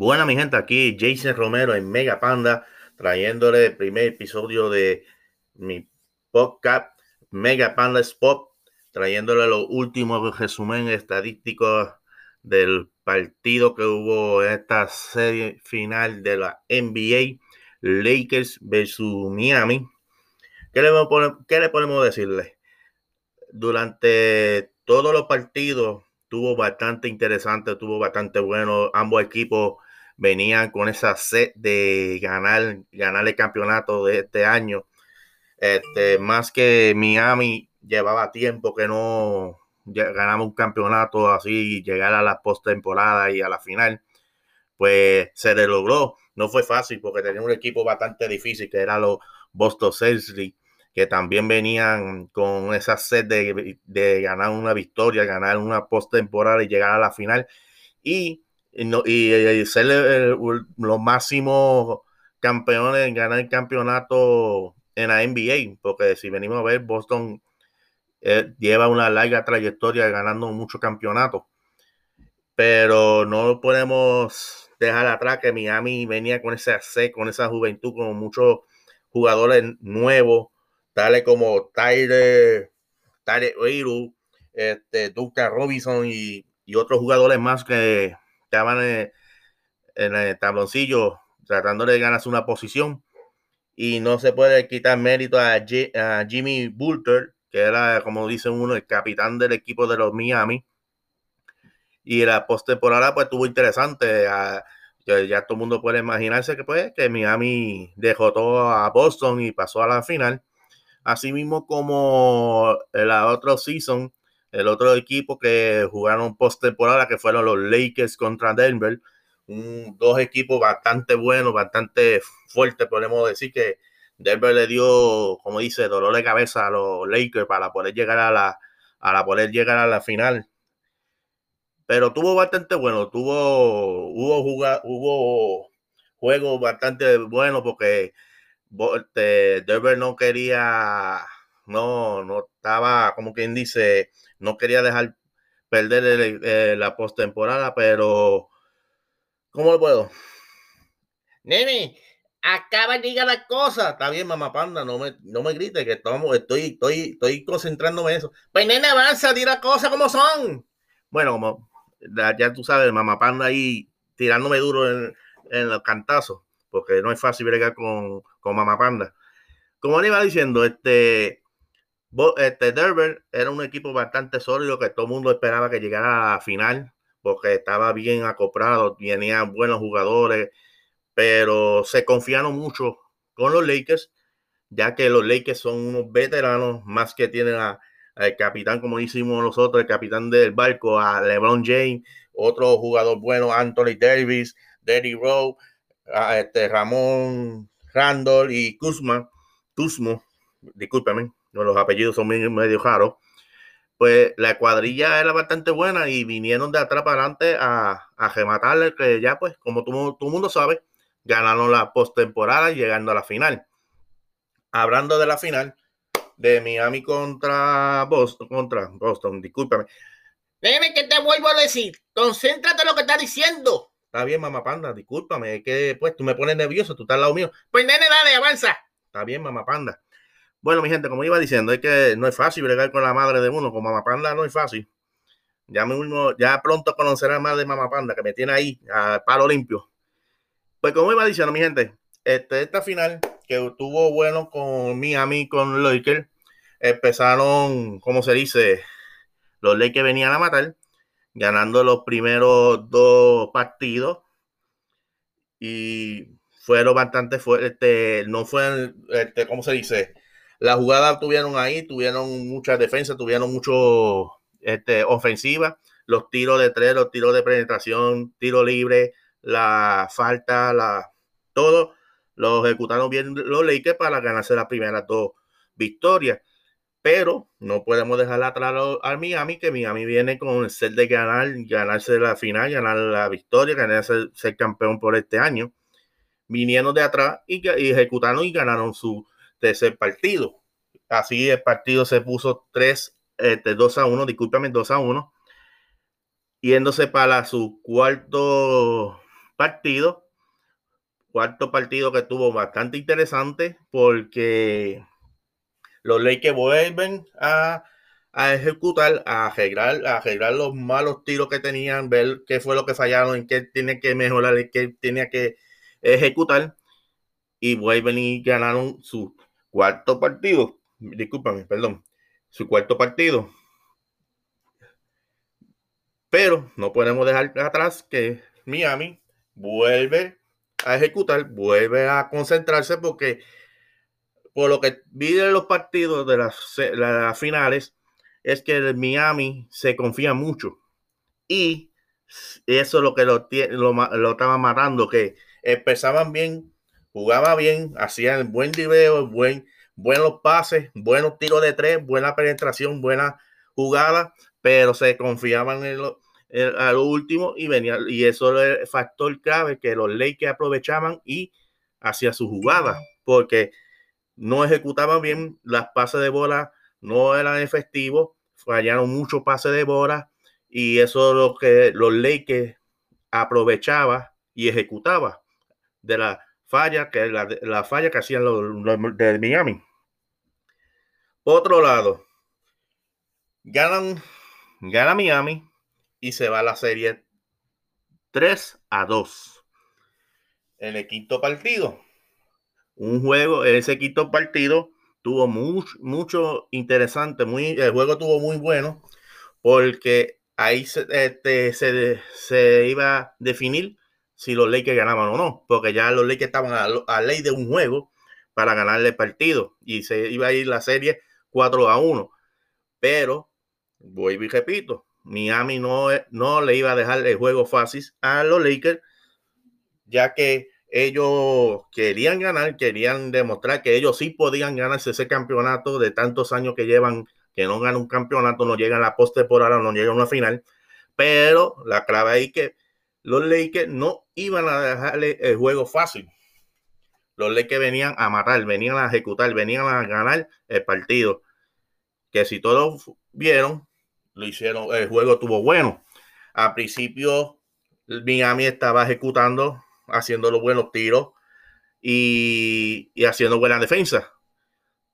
Buena mi gente, aquí Jason Romero en Mega Panda, trayéndole el primer episodio de mi podcast Mega Panda Spot, trayéndole los últimos resumen estadísticos del partido que hubo esta serie final de la NBA, Lakers versus Miami. ¿Qué le, qué le podemos decirle? Durante todos los partidos tuvo bastante interesante, tuvo bastante bueno. Ambos equipos venían con esa sed de ganar, ganar el campeonato de este año. Este, más que Miami llevaba tiempo que no ganaba un campeonato así, llegar a la postemporada y a la final, pues se logró. No fue fácil porque tenía un equipo bastante difícil que era los Boston Celtics que también venían con esa sed de, de ganar una victoria, ganar una postemporada y llegar a la final. Y y, ser los máximos campeones en ganar el campeonato en la NBA, porque si venimos a ver, Boston eh, lleva una larga trayectoria ganando muchos campeonatos, pero no podemos dejar atrás que Miami venía con esa C, con esa juventud, con muchos jugadores nuevos, tales como Tyler, Tyler Eiru, este, Robinson y, y otros jugadores más que estaban en, el tabloncillo tratando de ganarse una posición. Y no se puede quitar mérito a, Jimmy Bulter, que era, como dice uno, el capitán del equipo de los Miami. Y la postemporada, pues, estuvo interesante. ya todo el mundo puede imaginarse que, pues, que Miami dejó todo a Boston y pasó a la final. Así mismo como la otra season, el otro equipo que jugaron postemporada, que fueron los Lakers contra Denver, dos equipos bastante buenos, bastante fuertes, podemos decir que Denver le dio, como dice, dolor de cabeza a los Lakers para poder llegar a la, a poder llegar a la final. Pero tuvo bastante bueno, tuvo, hubo, hubo juegos bastante buenos porque este, Denver no quería, no, no estaba, como quien dice, no quería dejar perder eh, la postemporada, pero ¿cómo lo puedo? Nene, acaba de llegar la cosa. Está bien, mamá panda, no me, no me grites que estamos, estoy, estoy, estoy concentrándome en eso. Pues nene, avanza, di las cosas como son. Bueno, como ya tú sabes, mamá panda ahí tirándome duro en, en los cantazos, porque no es fácil bregar con, con mamá panda. Como le iba diciendo, este, este Derber era un equipo bastante sólido que todo el mundo esperaba que llegara a la final porque estaba bien acoplado, tenía buenos jugadores, pero se confiaron mucho con los Lakers, ya que los Lakers son unos veteranos, más que tienen al capitán, como hicimos nosotros, el capitán del barco, a LeBron James, otro jugador bueno, Anthony Davis, Derry Rowe, a este Ramón Randall y Kuzma, Kuzmo, discúlpame, los apellidos son medio raros, pues la cuadrilla era bastante buena y vinieron de atrás para adelante a, a rematarle, que ya pues, como todo, el mundo sabe, ganaron la postemporada llegando a la final. Hablando de la final, de Miami contra Boston, contra Boston, discúlpame. Dime que te vuelvo a decir, concéntrate en lo que estás diciendo. Está bien, mamá panda, discúlpame, es que pues tú me pones nervioso, tú estás al lado mío. Pues nene, dale, avanza. Está bien, mamá panda. Bueno, mi gente, como iba diciendo, es que no es fácil bregar con la madre de uno, con Mamá Panda no es fácil. Ya, mismo, ya pronto conocerá más de Mamá Panda, que me tiene ahí a palo limpio. Pues como iba diciendo, mi gente, este, esta final que tuvo bueno con Miami, con Lakers, empezaron, como se dice, los Lakers venían a matar, ganando los primeros dos partidos y fueron bastante fuertes, no fue, este, ¿cómo se dice? La jugada tuvieron ahí, tuvieron mucha defensa, tuvieron mucho este, ofensiva, los tiros de tres, los tiros de penetración, tiro libre, la falta, la todo lo ejecutaron bien los Lakers para ganarse las primeras dos victorias. Pero no podemos dejar atrás al Miami, que Miami viene con el set de ganar, ganarse la final, ganar la victoria, ganarse ser campeón por este año. Vinieron de atrás y ejecutaron y ganaron su tercer partido. Así el partido se puso 3, este, 2 a 1, discúlpame, 2 a 1, yéndose para su cuarto partido. Cuarto partido que tuvo bastante interesante porque los Lakers vuelven a, ejecutar, a arreglar, a arreglar los malos tiros que tenían, ver qué fue lo que fallaron, en qué tiene que mejorar, en qué tenía que ejecutar. Y vuelven y ganaron su cuarto partido. Discúlpame, perdón. Su cuarto partido. Pero no podemos dejar atrás que Miami vuelve a ejecutar, vuelve a concentrarse porque por lo que vi de los partidos de las, finales es que Miami se confía mucho y eso es lo que lo, lo, estaba matando, que empezaban bien, jugaba bien, hacían buen video, buen, buenos pases, buenos tiros de tres, buena penetración, buena jugada, pero se confiaban en a lo último y venía, y eso es el factor clave que los Lakers aprovechaban y hacía su jugada, porque no ejecutaban bien las pases de bola, no eran efectivos, fallaron muchos pases de bola y eso es lo que los Lakers aprovechaba y ejecutaba de la falla que la, la falla que hacían los, de Miami. Otro lado, ganan, gana Miami y se va la serie 3 a 2. En el quinto partido, un juego, ese quinto partido tuvo mucho, mucho interesante, muy, el juego tuvo muy bueno, porque ahí se, este, se, iba a definir si los Lakers ganaban o no, porque ya los Lakers estaban a, a ley de un juego para ganarle el partido y se iba a ir la serie 4 a 1. Pero, voy y repito, Miami no, no le iba a dejar el juego fácil a los Lakers, ya que ellos querían ganar, querían demostrar que ellos sí podían ganarse ese campeonato de tantos años que llevan, que no ganan un campeonato, no llegan a la ahora no llegan a una final. Pero la clave ahí que los Lakers no iban a dejarle el juego fácil. Los Lakers venían a matar, venían a ejecutar, venían a ganar el partido. Que si todos vieron, lo hicieron, el juego tuvo bueno. Al principio, Miami estaba ejecutando haciendo los buenos tiros y, haciendo buena defensa.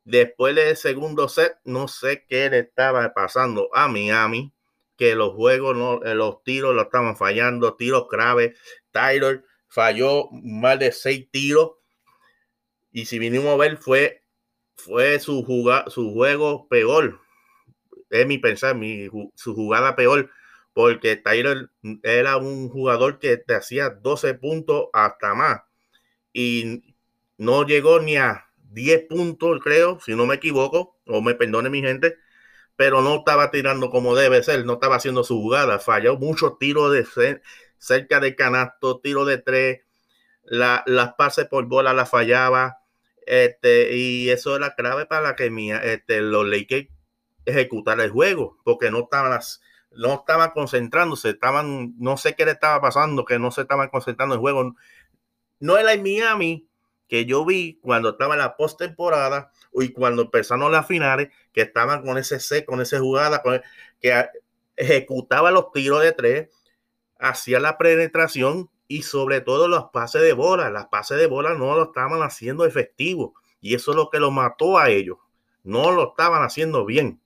Después del segundo set, no sé qué le estaba pasando a Miami, que los juegos, no, eh, los tiros lo estaban fallando, tiros graves. Tyler falló más de seis tiros. Y si vinimos a ver, fue, fue su, su juego peor. Es mi pensar, mi, su jugada peor porque Tyler era un jugador que te hacía 12 puntos hasta más y no llegó ni a 10 puntos, creo, si no me equivoco, o me perdone mi gente, pero no estaba tirando como debe ser, no estaba haciendo su jugada, falló muchos tiros de cerca del canasto, tiro de tres, las pases por bola las fallaba, este, y eso era clave para que este, los Lakers ejecutaran el juego, porque no estaban no estaban concentrándose, estaban, no sé qué le estaba pasando, que no se estaban concentrando en el juego. No era el Miami que yo vi cuando estaba en la postemporada y cuando empezaron las finales, que estaban con ese C, con esa jugada, que ejecutaba los tiros de tres, hacía la penetración y sobre todo los pases de bola. Las pases de bola no lo estaban haciendo efectivo y eso es lo que lo mató a ellos. No lo estaban haciendo bien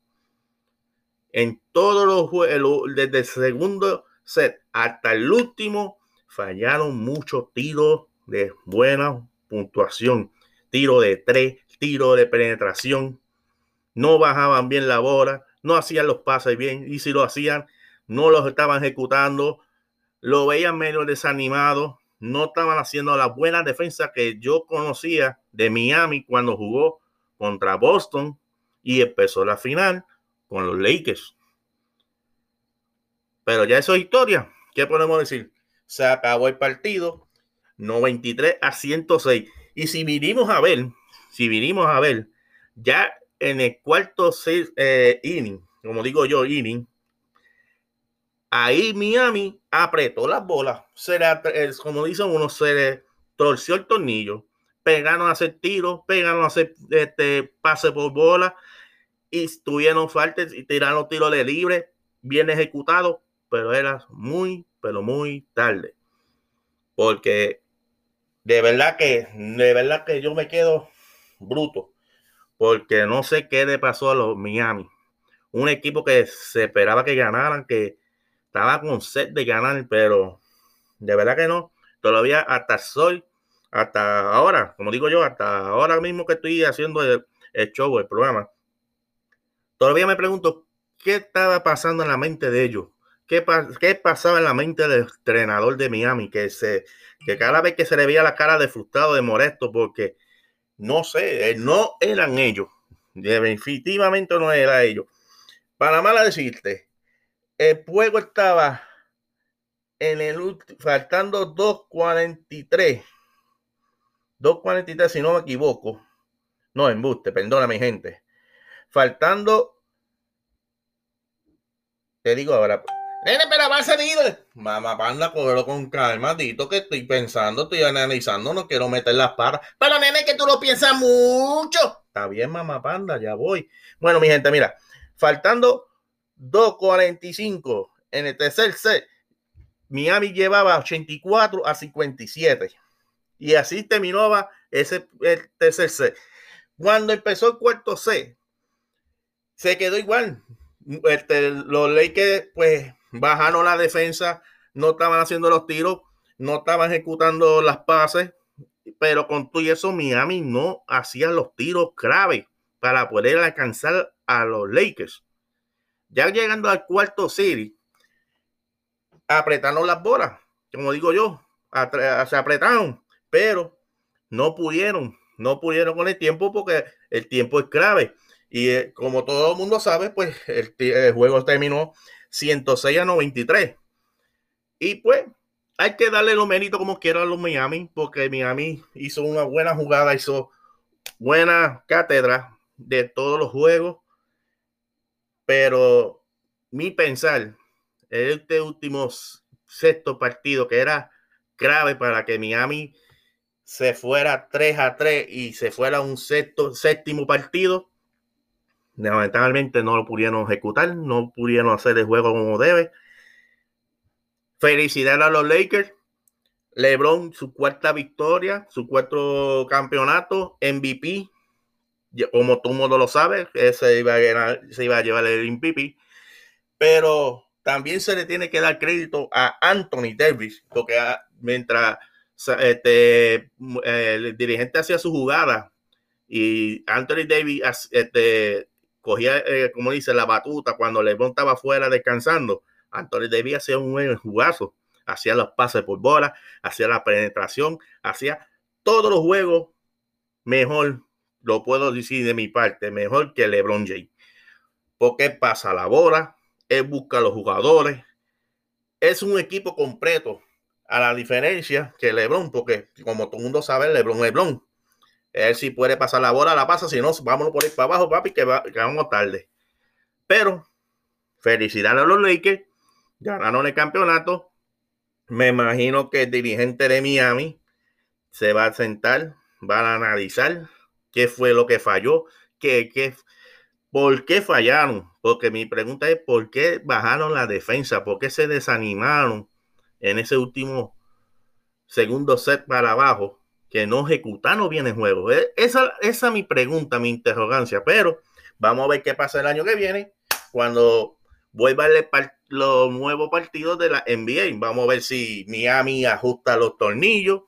en todos los juegos, desde el segundo set hasta el último, fallaron muchos tiros de buena puntuación. Tiro de tres, tiro de penetración. No bajaban bien la bola, no hacían los pases bien. Y si lo hacían, no los estaban ejecutando. Lo veían menos desanimado. No estaban haciendo la buena defensa que yo conocía de Miami cuando jugó contra Boston y empezó la final con los Lakers. Pero ya eso es historia. ¿Qué podemos decir? Se acabó el partido 93 a 106. Y si vinimos a ver, si vinimos a ver, ya en el cuarto eh, inning, como digo yo, inning, ahí Miami apretó las bolas. Se como dicen uno, se le torció el tornillo. Pegaron a hacer tiros, pegaron a hacer este, pase por bola y tuvieron faltas y tiraron tiros de libre, bien ejecutados, pero era muy, pero muy tarde. porque de verdad que, de verdad que yo me quedo bruto, porque no sé qué le pasó a los Miami. Un equipo que se esperaba que ganaran, que estaba con set de ganar, pero de verdad que no. Todavía hasta soy, hasta ahora, como digo yo, hasta ahora mismo que estoy haciendo el, el show, el programa, todavía me pregunto qué estaba pasando en la mente de ellos. ¿Qué, ¿Qué, pasaba en la mente del entrenador de Miami? Que, se, que cada vez que se le veía la cara de frustrado, de molesto, porque no sé, eh, no eran ellos. Definitivamente no era ellos. Para mal decirte, el juego estaba en el faltando 2.43. 2.43, si no me equivoco. No, embuste, perdona mi gente. Faltando, te digo ahora, Nene, pero va a salir. Mamá, panda, cógelo con calma, dito que estoy pensando, estoy analizando, no quiero meter las paras. Pero nene, que tú lo piensas mucho. Está bien, mamá panda, ya voy. Bueno, mi gente, mira, faltando 2.45 en el tercer set, Miami llevaba 84 a 57. Y así terminaba ese el tercer set. Cuando empezó el cuarto set, se quedó igual. Este, los Lakers, pues, bajaron la defensa, no estaban haciendo los tiros, no estaban ejecutando las pases, pero con todo eso Miami no hacía los tiros clave para poder alcanzar a los Lakers. Ya llegando al cuarto serie, apretaron las bolas, como digo yo, se apretaron, pero no pudieron, no pudieron con el tiempo porque el tiempo es clave. Y eh, como todo el mundo sabe, pues el juego terminó 106 a 93. Y pues hay que darle los méritos como quiera a los Miami, porque Miami hizo una buena jugada, hizo buena cátedra de todos los juegos. Pero mi pensar, este último sexto partido que era clave para que Miami se fuera 3 a 3 y se fuera un sexto, séptimo partido, Lamentablemente no lo pudieron ejecutar, no pudieron hacer el juego como debe. Felicidades a los Lakers. LeBron, su cuarta victoria, su cuarto campeonato, MVP. Como todo el mundo lo sabe, se iba a, se iba a llevar el MVP. Pero también se le tiene que dar crédito a Anthony Davis, porque ah, mientras este, el dirigente hacía su jugada y Anthony Davis este, cogía, eh, como dice, la batuta cuando LeBron estaba fuera descansando. Anthony debía hacer un buen jugazo. Hacía los pases por bola, hacía la penetración, hacía todos los juegos mejor, lo puedo decir de mi parte, mejor que LeBron James. Porque pasa la bola, él busca a los jugadores. Es un equipo completo, a la diferencia que LeBron, porque como todo el mundo sabe, LeBron, LeBron. Él si puede pasar la bola, la pasa. Si no, vámonos por ahí para abajo, papi, que, vamos tarde. Pero, felicidades a los Lakers. Ganaron el campeonato. Me imagino que el dirigente de Miami se va a sentar, va a analizar qué fue lo que falló, qué, qué, por qué fallaron. Porque mi pregunta es por qué bajaron la defensa, por qué se desanimaron en ese último segundo set para abajo que no ejecutaron bien el juego. Esa, esa es mi pregunta, mi interrogancia. Pero vamos a ver qué pasa el año que viene cuando vuelva los nuevos partidos de la NBA. Vamos a ver si Miami ajusta los tornillos.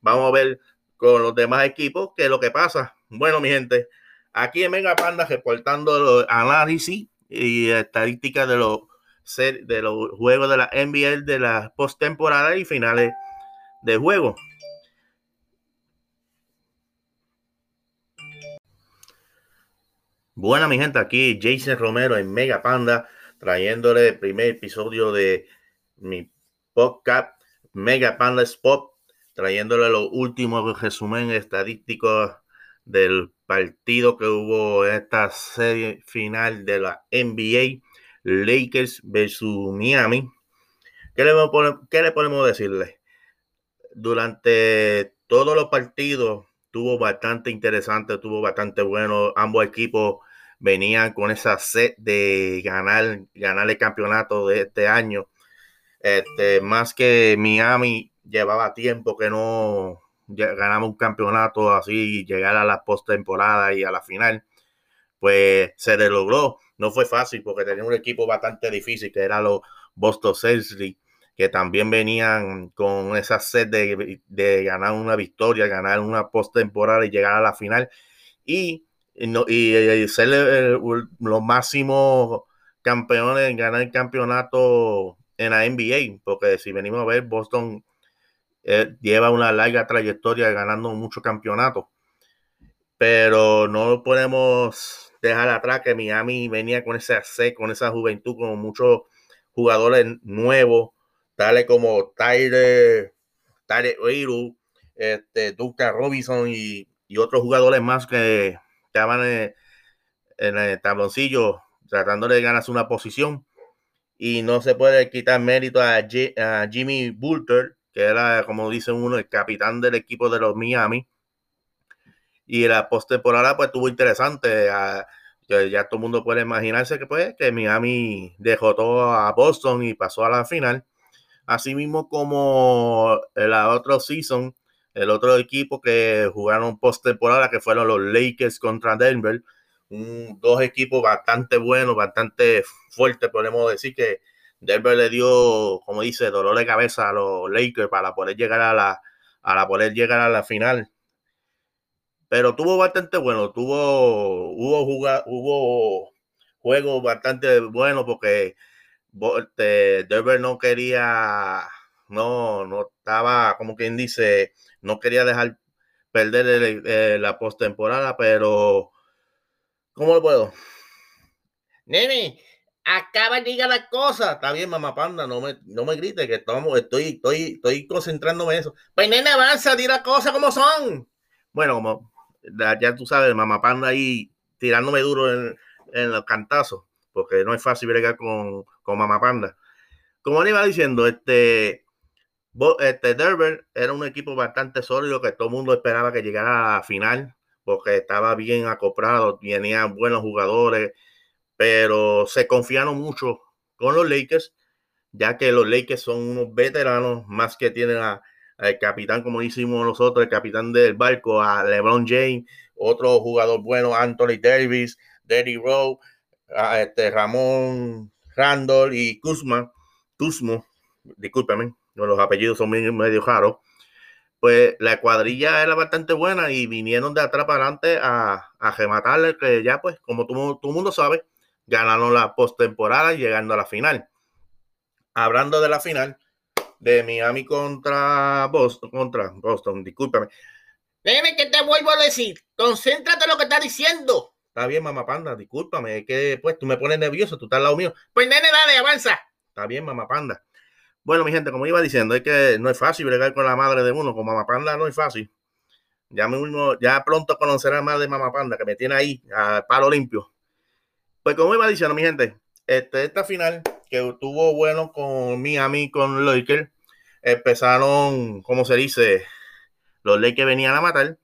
Vamos a ver con los demás equipos qué es lo que pasa. Bueno, mi gente, aquí en Mega Panda reportando los análisis y estadísticas de los, de los juegos de la NBA de la postemporada y finales de juego. Buena mi gente, aquí Jason Romero en Mega Panda, trayéndole el primer episodio de mi podcast Mega Panda Spot, trayéndole los últimos resumen estadísticos del partido que hubo en esta serie final de la NBA, Lakers versus Miami. ¿Qué le, qué le podemos decirle? Durante todos los partidos tuvo bastante interesante, tuvo bastante bueno. Ambos equipos venían con esa sed de ganar, ganar el campeonato de este año. Este, más que Miami llevaba tiempo que no ganaba un campeonato así, llegar a la postemporada y a la final, pues se le logró. No fue fácil porque tenía un equipo bastante difícil que era los Boston Celtics, que también venían con esa sed de, de ganar una victoria, ganar una postemporada y llegar a la final. Y, y, ser los máximos campeones en ganar el campeonato en la NBA, porque si venimos a ver, Boston eh, lleva una larga trayectoria ganando muchos campeonatos, pero no podemos dejar atrás que Miami venía con ese sed, con esa juventud, con muchos jugadores nuevos, tales como Tyler, Tyler Eiru, este, Robinson y, otros jugadores más que estaban en, en el tabloncillo tratando de ganarse una posición. Y no se puede quitar mérito a, Jimmy Butler, que era, como dice uno, el capitán del equipo de los Miami. Y la postemporada, pues, estuvo interesante. ya, todo el mundo puede imaginarse que, pues, que Miami dejó todo a Boston y pasó a la final. Asimismo, como la otra season, el otro equipo que jugaron postemporada, que fueron los Lakers contra Denver, dos equipos bastante buenos, bastante fuertes, podemos decir que Denver le dio, como dice, dolor de cabeza a los Lakers para poder llegar a la, a la poder llegar a la final. Pero tuvo bastante bueno, tuvo, hubo, hubo juegos bastante buenos porque este, Denver no quería, no, no estaba, como quien dice, no quería dejar perder eh, la postemporada, pero ¿Cómo lo puedo? Nene, acaba de llegar la cosa. Está bien, mamá panda, no me, no me grites, que estamos, estoy, estoy, estoy concentrándome en eso. Pues nene, avanza, di las cosas como son. Bueno, como ya tú sabes, mamá panda ahí tirándome duro en, los cantazos, porque no es fácil bregar con, con mamá panda. Como le iba diciendo, este, este Derber era un equipo bastante sólido que todo el mundo esperaba que llegara a la final porque estaba bien acoplado, tenían buenos jugadores, pero se confiaron mucho con los Lakers, ya que los Lakers son unos veteranos, más que tienen al capitán, como hicimos nosotros, el capitán del barco, a LeBron James, otro jugador bueno, Anthony Davis, Derry Rowe, a este Ramón Randall y Kuzma, Kuzmo, discúlpame, los apellidos son medio raros pues la cuadrilla era bastante buena y vinieron de atrás para adelante a, a rematarle, que ya pues, como todo, el mundo sabe, ganaron la postemporada llegando a la final. Hablando de la final, de Miami contra Boston, contra Boston, discúlpame. Dime que te vuelvo a decir, concéntrate en lo que estás diciendo. Está bien, mamá panda, discúlpame, es que pues tú me pones nervioso, tú estás al lado mío. Pues nene, dale, avanza. Está bien, mamá panda. Bueno, mi gente, como iba diciendo, es que no es fácil bregar con la madre de uno, con Mamá Panda no es fácil. Ya, mismo, ya pronto conocerá más de Mamá Panda, que me tiene ahí a palo limpio. Pues como iba diciendo, mi gente, este, esta final que tuvo bueno con Miami, con Lakers, empezaron, como se dice, los Lakers venían a matar,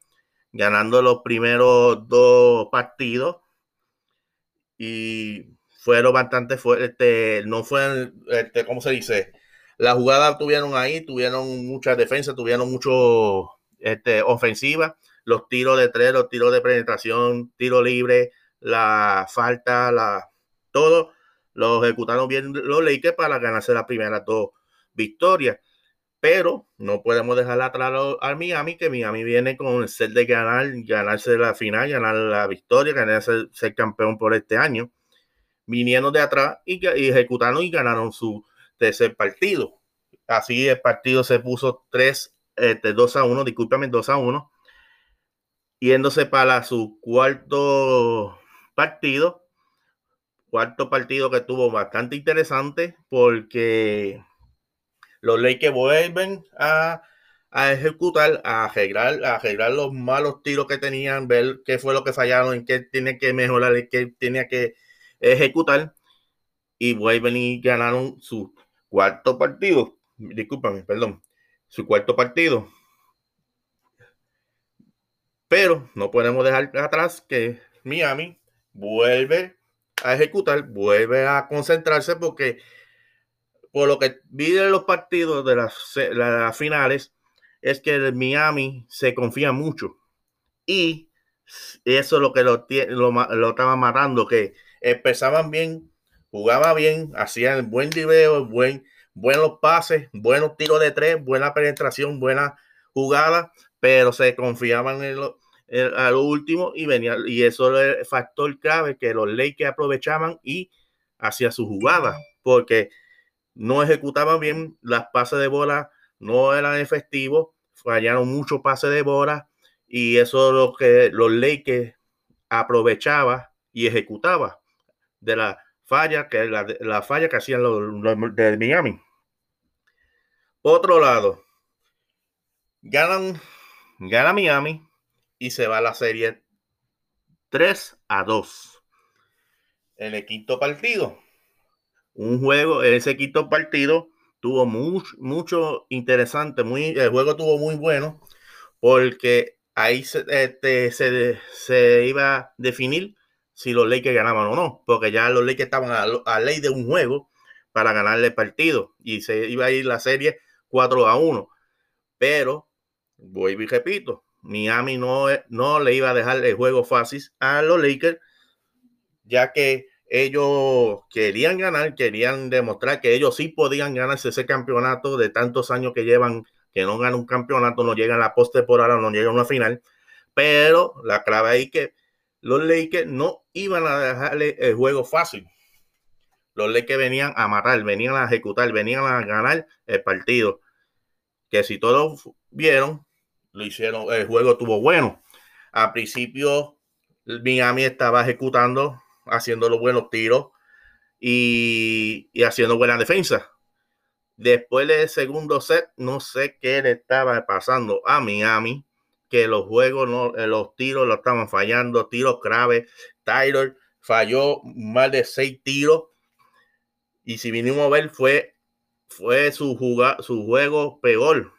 ganando los primeros dos partidos y fueron bastante fuertes, no fue, este, ¿cómo se dice? La jugada tuvieron ahí, tuvieron mucha defensa, tuvieron mucho este, ofensiva, los tiros de tres, los tiros de penetración, tiro libre, la falta, la todo lo ejecutaron bien los Lakers para ganarse las primeras dos victorias. Pero no podemos dejar atrás al Miami, que Miami viene con el set de ganar, ganarse la final, ganar la victoria, ganarse ser campeón por este año. Vinieron de atrás y, y ejecutaron y ganaron su tercer partido. Así el partido se puso 3, este, 2 a 1, discúlpame, 2 a 1. Yéndose para su cuarto partido. Cuarto partido que estuvo bastante interesante porque los Lakers vuelven a, a ejecutar, a arreglar, a arreglar los malos tiros que tenían, ver qué fue lo que fallaron, en qué tiene que mejorar, en qué tenía que ejecutar. Y vuelven y ganaron su cuarto partido. Discúlpame, perdón. Su cuarto partido. Pero no podemos dejar atrás que Miami vuelve a ejecutar, vuelve a concentrarse porque por lo que vi los partidos de las, finales, es que Miami se confía mucho. Y eso es lo que lo, lo, estaba matando, que empezaban bien, jugaba bien, hacían buen video, buen, buenos pases, buenos tiros de tres, buena penetración, buena jugada, pero se confiaban a lo último y venía, y eso es el factor clave que los Lakers aprovechaban y hacía su jugada, porque no ejecutaban bien las pases de bola, no eran efectivos, fallaron muchos pases de bola y eso es lo que los Lakers aprovechaba y ejecutaba de la falla que la, la falla que hacían los, de Miami. Otro lado, ganan, gana Miami y se va la serie 3 a 2. En el quinto partido, un juego, ese quinto partido tuvo mucho, mucho interesante, muy, el juego tuvo muy bueno, porque ahí se, este, se, iba a definir si los Lakers ganaban o no, porque ya los Lakers estaban a, a, ley de un juego para ganarle el partido y se iba a ir la serie 4 a 1. Pero, voy y repito, Miami no, no le iba a dejar el juego fácil a los Lakers, ya que ellos querían ganar, querían demostrar que ellos sí podían ganarse ese campeonato de tantos años que llevan, que no ganan un campeonato, no llegan a la post temporada, no llegan a una final. Pero la clave ahí que los Lakers no iban a dejarle el juego fácil. Los Lakers venían a matar, venían a ejecutar, venían a ganar el partido. Que si todos vieron, lo hicieron, el juego tuvo bueno. Al principio, Miami estaba ejecutando, haciendo los buenos tiros y, haciendo buena defensa. Después del segundo set, no sé qué le estaba pasando a Miami, que los juegos, no, eh, los tiros lo estaban fallando, tiros graves. Tyler falló más de seis tiros. Y si vinimos a ver, fue, fue su, su juego peor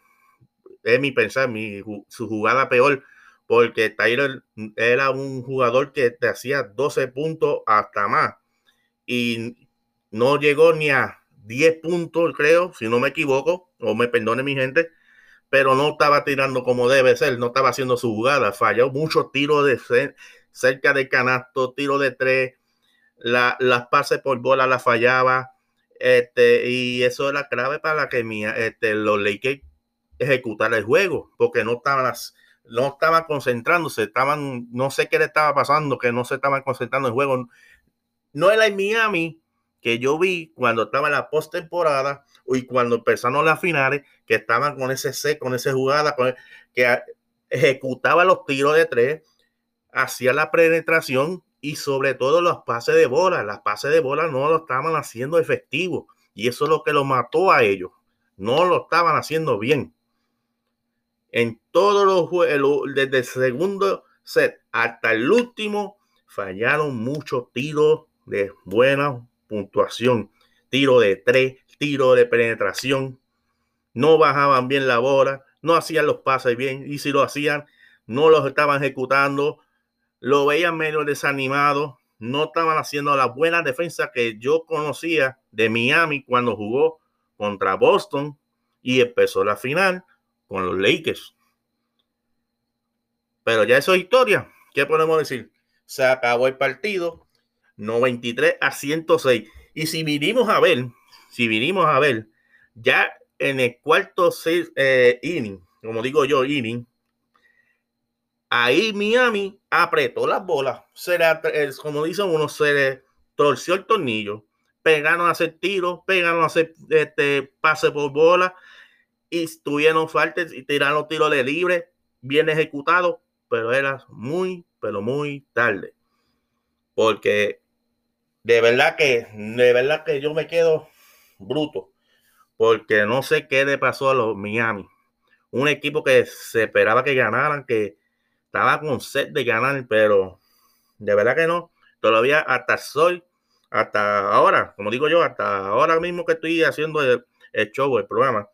es mi pensar, mi, su jugada peor, porque Tyler era un jugador que te hacía 12 puntos hasta más y no llegó ni a 10 puntos, creo, si no me equivoco, o me perdone mi gente, pero no estaba tirando como debe ser, no estaba haciendo su jugada, falló muchos tiros de cerca de canasto, tiro de tres, la, las pases por bola las fallaba, este, y eso era clave para que mi, este, los Lakers ejecutar el juego, porque no estaban, no estaban concentrándose, estaban, no sé qué le estaba pasando, que no se estaban concentrando en el juego. No era el Miami que yo vi cuando estaba en la postemporada y cuando empezaron las finales, que estaban con ese C, con esa jugada, con que ejecutaba los tiros de tres, hacía la penetración y sobre todo los pases de bola. Las pases de bola no lo estaban haciendo efectivo y eso es lo que lo mató a ellos. No lo estaban haciendo bien en todos los juegos, desde el segundo set hasta el último, fallaron muchos tiros de buena puntuación. Tiro de tres, tiro de penetración. No bajaban bien la bola, no hacían los pases bien. Y si lo hacían, no los estaban ejecutando. Lo veían medio desanimado. No estaban haciendo la buena defensa que yo conocía de Miami cuando jugó contra Boston y empezó la final con los Lakers. Pero ya eso es historia. ¿Qué podemos decir? Se acabó el partido 93 a 106. Y si vinimos a ver, si vinimos a ver, ya en el cuarto eh, inning, como digo yo, inning, ahí Miami apretó las bolas. Se como dicen uno, se le torció el tornillo. Pegaron a hacer tiros, pegaron a hacer este, pase por bola y tuvieron faltas y tiraron tiros de libre, bien ejecutados, pero era muy, pero muy tarde. Porque de verdad que, de verdad que yo me quedo bruto. Porque no sé qué le pasó a los Miami. Un equipo que se esperaba que ganaran, que estaba con set de ganar, pero de verdad que no. Todavía hasta soy, hasta ahora, como digo yo, hasta ahora mismo que estoy haciendo el, el show, el programa,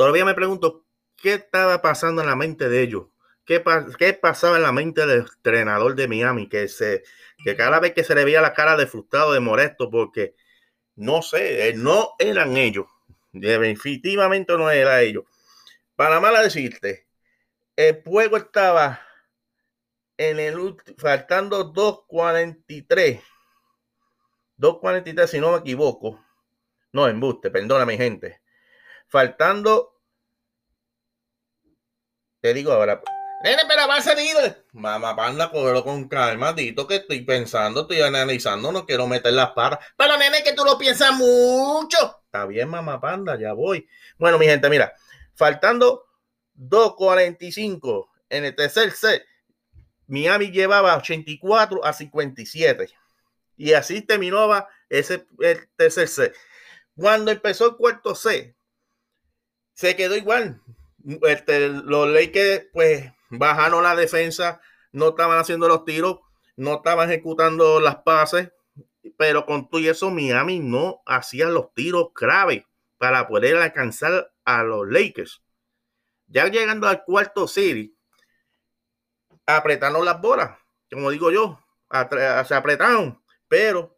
Todavía me pregunto qué estaba pasando en la mente de ellos. ¿Qué, pasaba en la mente del entrenador de Miami? Que, se, que cada vez que se le veía la cara de frustrado, de molesto, porque No sé, no eran ellos. Definitivamente no era ellos. Para mal decirte, el juego estaba en el faltando 2.43. 2.43 si no me equivoco. No, embuste, perdóname gente. Faltando, te digo ahora, Nene, pero va a salir. Mamá, panda, cógelo con calma, Dito, que estoy pensando, estoy analizando, no quiero meter las paras. Pero, nene, que tú lo piensas mucho. Está bien, mamá, panda, ya voy. Bueno, mi gente, mira, faltando 2.45 en el tercer set, Miami llevaba 84 a 57. Y así terminó ese tercer set. Cuando empezó el cuarto set, se quedó igual. Este, los Lakers, pues, bajaron la defensa, no estaban haciendo los tiros, no estaban ejecutando las pases, pero con todo eso Miami no hacía los tiros clave para poder alcanzar a los Lakers. Ya llegando al cuarto series, apretaron las bolas, como digo yo, se apretaron, pero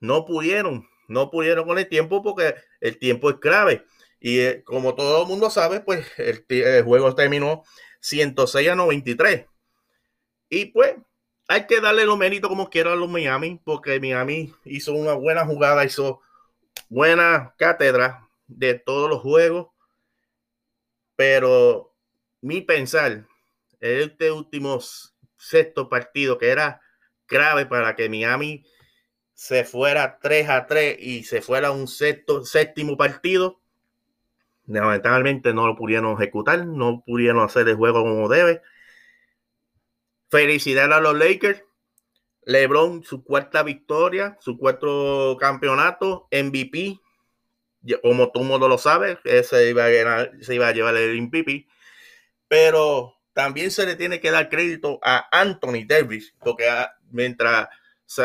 no pudieron, no pudieron con el tiempo porque el tiempo es clave. Y eh, como todo el mundo sabe, pues el, juego terminó 106 a 93. Y pues hay que darle los méritos como quiera a los Miami, porque Miami hizo una buena jugada, hizo buena cátedra de todos los juegos. Pero mi pensar, este último sexto partido que era clave para que Miami se fuera 3 a 3 y se fuera un sexto, séptimo partido, lamentablemente no lo pudieron ejecutar, no pudieron hacer el juego como debe. Felicidades a los Lakers. LeBron, su cuarta victoria, su cuarto campeonato, MVP. Como todo mundo lo sabe, ese iba a se iba a llevar el MVP. Pero también se le tiene que dar crédito a Anthony Davis, porque ah, mientras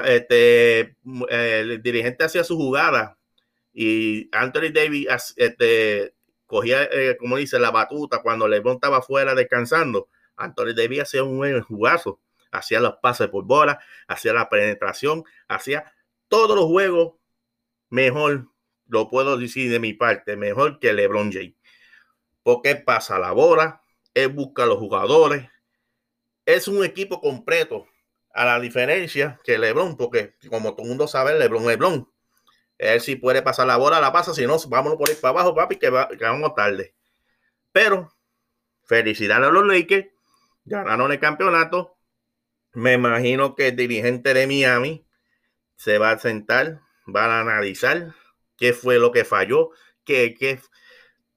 este, el dirigente hacía su jugada y Anthony Davis este, cogía, eh, como dice, la batuta cuando LeBron estaba fuera descansando, Anthony Davis hacía un buen jugazo, hacía los pases por bola, hacía la penetración, hacía todos los juegos mejor, lo puedo decir de mi parte, mejor que LeBron James. Porque pasa la bola, él busca a los jugadores. Es un equipo completo. A la diferencia que LeBron, porque como todo el mundo sabe, LeBron LeBron. Él si puede pasar la bola, la pasa. Si no, vámonos por ahí para abajo, papi, que, vamos tarde. Pero, felicidades a los Lakers. Ganaron el campeonato. Me imagino que el dirigente de Miami se va a sentar, va a analizar qué fue lo que falló, qué, qué,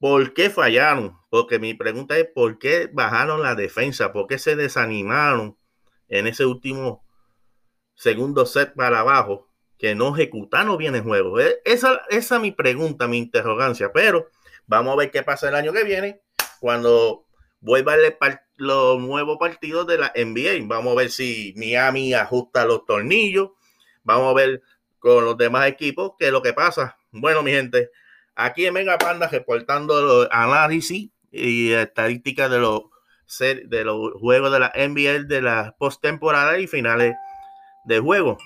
¿Por qué fallaron? Porque mi pregunta es, ¿por qué bajaron la defensa? ¿Por qué se desanimaron en ese último segundo set para abajo? Que no ejecutaron bien el juego. E, esa, esa es mi pregunta, mi interrogancia. Pero vamos a ver qué pasa el año que viene cuando vuelva los nuevos partidos de la NBA. Vamos a ver si Miami ajusta los tornillos. Vamos a ver con los demás equipos qué es lo que pasa. Bueno, mi gente, Aquí en Mega Panda reportando los análisis y estadísticas de los, de los juegos de la NBA de la postemporada y finales de juego.